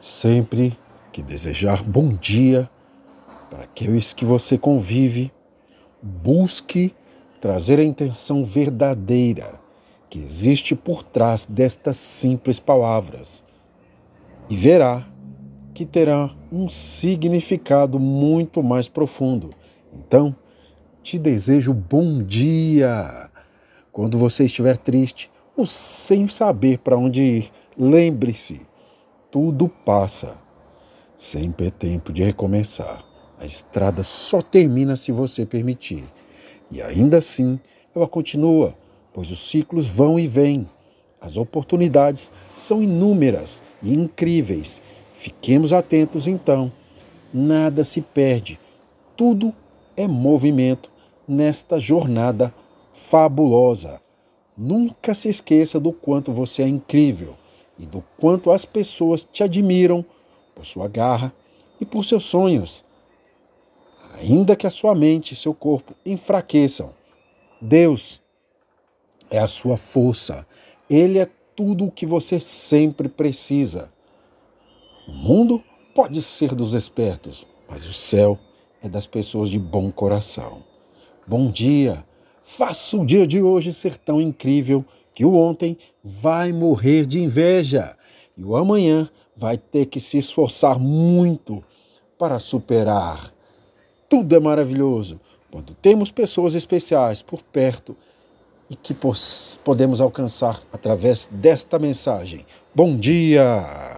Sempre que desejar bom dia para aqueles que você convive, busque trazer a intenção verdadeira que existe por trás destas simples palavras e verá que terá um significado muito mais profundo. Então, te desejo bom dia. Quando você estiver triste ou sem saber para onde ir, lembre-se tudo passa. Sempre é tempo de recomeçar. A estrada só termina se você permitir. E ainda assim, ela continua, pois os ciclos vão e vêm. As oportunidades são inúmeras e incríveis. Fiquemos atentos então. Nada se perde. Tudo é movimento nesta jornada fabulosa. Nunca se esqueça do quanto você é incrível e do quanto as pessoas te admiram por sua garra e por seus sonhos. Ainda que a sua mente e seu corpo enfraqueçam, Deus é a sua força. Ele é tudo o que você sempre precisa. O mundo pode ser dos espertos, mas o céu é das pessoas de bom coração. Bom dia! Faça o dia de hoje ser tão incrível que o ontem vai morrer de inveja e o amanhã vai ter que se esforçar muito para superar. Tudo é maravilhoso quando temos pessoas especiais por perto e que podemos alcançar através desta mensagem. Bom dia!